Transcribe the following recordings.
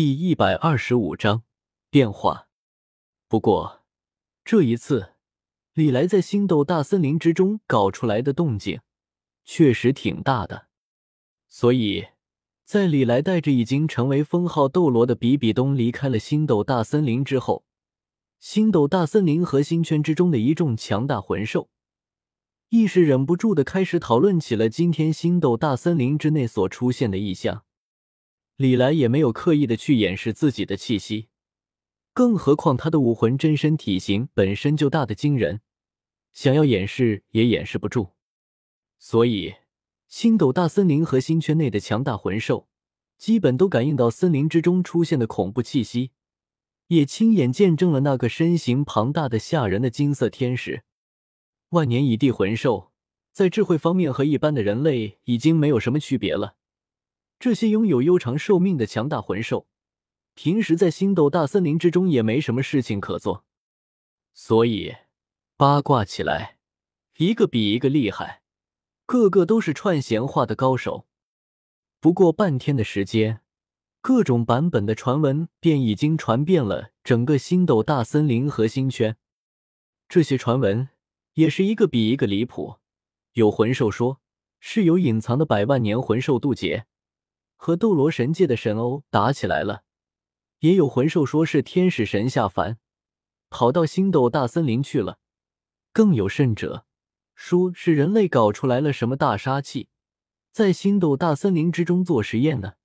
第一百二十五章变化。不过这一次，李来在星斗大森林之中搞出来的动静确实挺大的，所以在李来带着已经成为封号斗罗的比比东离开了星斗大森林之后，星斗大森林核心圈之中的一众强大魂兽，一时忍不住的开始讨论起了今天星斗大森林之内所出现的异象。李来也没有刻意的去掩饰自己的气息，更何况他的武魂真身体型本身就大的惊人，想要掩饰也掩饰不住。所以，星斗大森林核心圈内的强大魂兽，基本都感应到森林之中出现的恐怖气息，也亲眼见证了那个身形庞大的吓人的金色天使。万年蚁地魂兽，在智慧方面和一般的人类已经没有什么区别了。这些拥有悠长寿命的强大魂兽，平时在星斗大森林之中也没什么事情可做，所以八卦起来，一个比一个厉害，个个都是串闲话的高手。不过半天的时间，各种版本的传闻便已经传遍了整个星斗大森林核心圈。这些传闻也是一个比一个离谱，有魂兽说是有隐藏的百万年魂兽渡劫。和斗罗神界的神欧打起来了，也有魂兽说是天使神下凡，跑到星斗大森林去了，更有甚者，说是人类搞出来了什么大杀器，在星斗大森林之中做实验呢。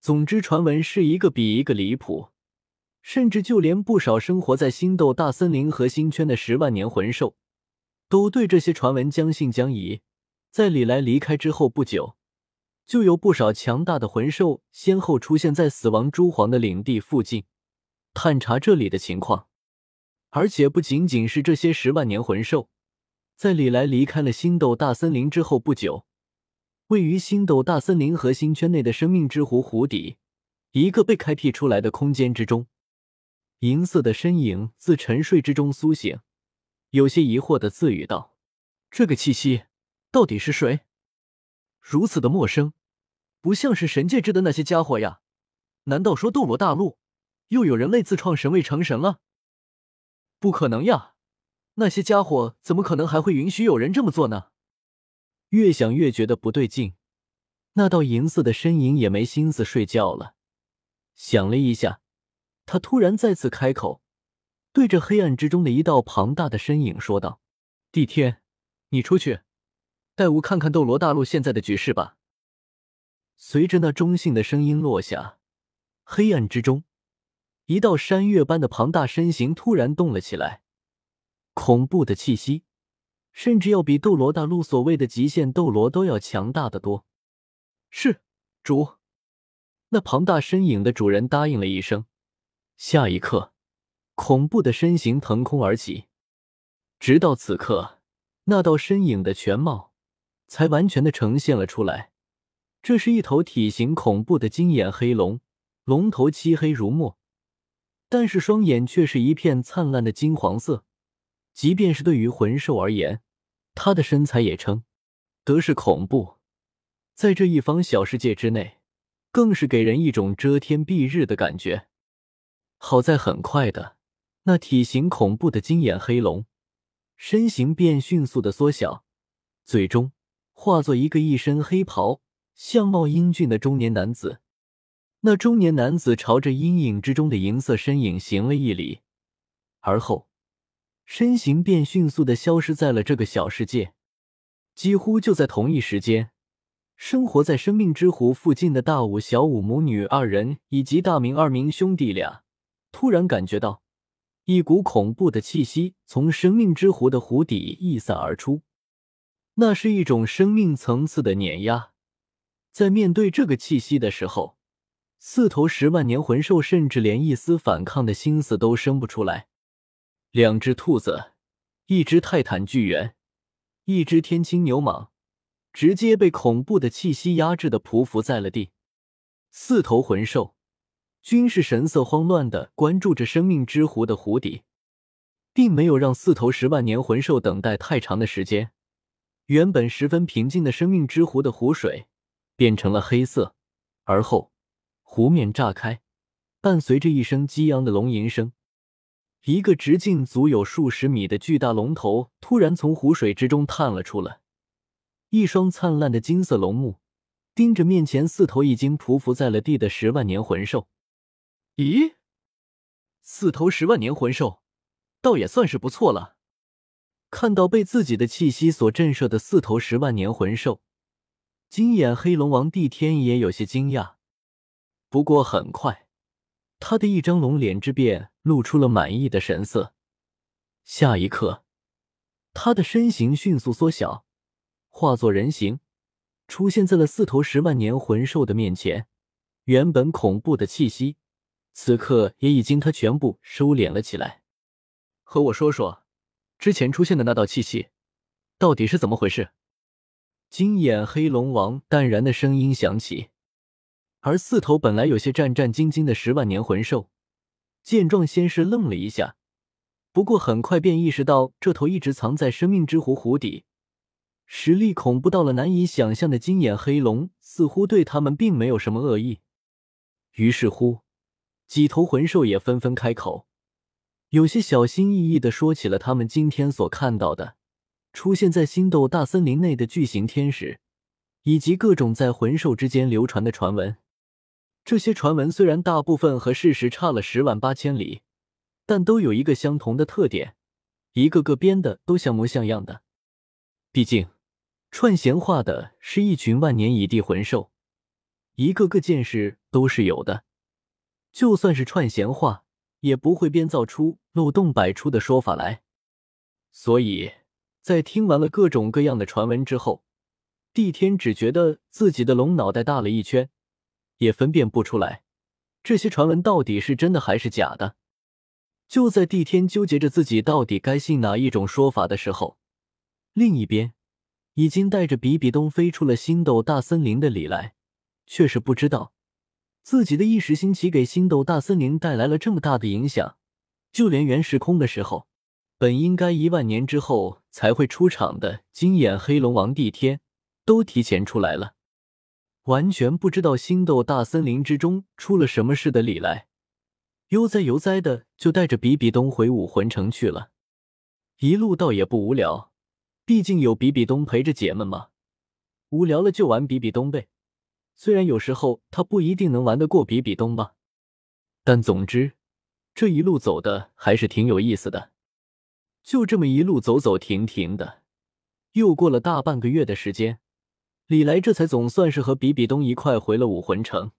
总之，传闻是一个比一个离谱，甚至就连不少生活在星斗大森林核心圈的十万年魂兽，都对这些传闻将信将疑。在李来离开之后不久。就有不少强大的魂兽先后出现在死亡蛛皇的领地附近，探查这里的情况。而且不仅仅是这些十万年魂兽，在李来离开了星斗大森林之后不久，位于星斗大森林核心圈内的生命之湖湖底，一个被开辟出来的空间之中，银色的身影自沉睡之中苏醒，有些疑惑的自语道：“这个气息到底是谁？如此的陌生。”不像是神界之的那些家伙呀？难道说斗罗大陆又有人类自创神位成神了？不可能呀！那些家伙怎么可能还会允许有人这么做呢？越想越觉得不对劲，那道银色的身影也没心思睡觉了。想了一下，他突然再次开口，对着黑暗之中的一道庞大的身影说道：“帝天，你出去，带吾看看斗罗大陆现在的局势吧。”随着那中性的声音落下，黑暗之中，一道山岳般的庞大身形突然动了起来，恐怖的气息，甚至要比斗罗大陆所谓的极限斗罗都要强大的多。是主，那庞大身影的主人答应了一声。下一刻，恐怖的身形腾空而起，直到此刻，那道身影的全貌才完全的呈现了出来。这是一头体型恐怖的金眼黑龙，龙头漆黑如墨，但是双眼却是一片灿烂的金黄色。即便是对于魂兽而言，它的身材也称得是恐怖。在这一方小世界之内，更是给人一种遮天蔽日的感觉。好在很快的，那体型恐怖的金眼黑龙身形便迅速的缩小，最终化作一个一身黑袍。相貌英俊的中年男子，那中年男子朝着阴影之中的银色身影行了一礼，而后身形便迅速的消失在了这个小世界。几乎就在同一时间，生活在生命之湖附近的大武、小武母女二人以及大明二明兄弟俩，突然感觉到一股恐怖的气息从生命之湖的湖底溢散而出，那是一种生命层次的碾压。在面对这个气息的时候，四头十万年魂兽甚至连一丝反抗的心思都生不出来。两只兔子，一只泰坦巨猿，一只天青牛蟒，直接被恐怖的气息压制的匍匐在了地。四头魂兽均是神色慌乱的关注着生命之湖的湖底，并没有让四头十万年魂兽等待太长的时间。原本十分平静的生命之湖的湖水。变成了黑色，而后湖面炸开，伴随着一声激昂的龙吟声，一个直径足有数十米的巨大龙头突然从湖水之中探了出来，一双灿烂的金色龙目盯着面前四头已经匍匐在了地的十万年魂兽。咦，四头十万年魂兽，倒也算是不错了。看到被自己的气息所震慑的四头十万年魂兽，金眼黑龙王帝天也有些惊讶。不过很快。他的一张龙脸之变露出了满意的神色，下一刻，他的身形迅速缩小，化作人形，出现在了四头十万年魂兽的面前。原本恐怖的气息，此刻也已经他全部收敛了起来。和我说说，之前出现的那道气息，到底是怎么回事？金眼黑龙王淡然的声音响起。而四头本来有些战战兢兢的十万年魂兽，见状先是愣了一下，不过很快便意识到这头一直藏在生命之湖湖底、实力恐怖到了难以想象的金眼黑龙，似乎对他们并没有什么恶意。于是乎，几头魂兽也纷纷开口，有些小心翼翼的说起了他们今天所看到的出现在星斗大森林内的巨型天使，以及各种在魂兽之间流传的传闻。这些传闻虽然大部分和事实差了十万八千里，但都有一个相同的特点，一个个编的都像模像样的。毕竟，串闲话的是一群万年蚁地魂兽，一个个见识都是有的，就算是串闲话，也不会编造出漏洞百出的说法来。所以在听完了各种各样的传闻之后，帝天只觉得自己的龙脑袋大了一圈。也分辨不出来，这些传闻到底是真的还是假的。就在帝天纠结着自己到底该信哪一种说法的时候，另一边已经带着比比东飞出了星斗大森林的李来，却是不知道自己的一时兴起给星斗大森林带来了这么大的影响。就连原时空的时候，本应该一万年之后才会出场的金眼黑龙王帝天，都提前出来了。完全不知道星斗大森林之中出了什么事的李来，悠哉悠哉的就带着比比东回武魂城去了。一路倒也不无聊，毕竟有比比东陪着姐们嘛。无聊了就玩比比东呗，虽然有时候他不一定能玩得过比比东吧，但总之这一路走的还是挺有意思的。就这么一路走走停停的，又过了大半个月的时间。李来这才总算是和比比东一块回了武魂城。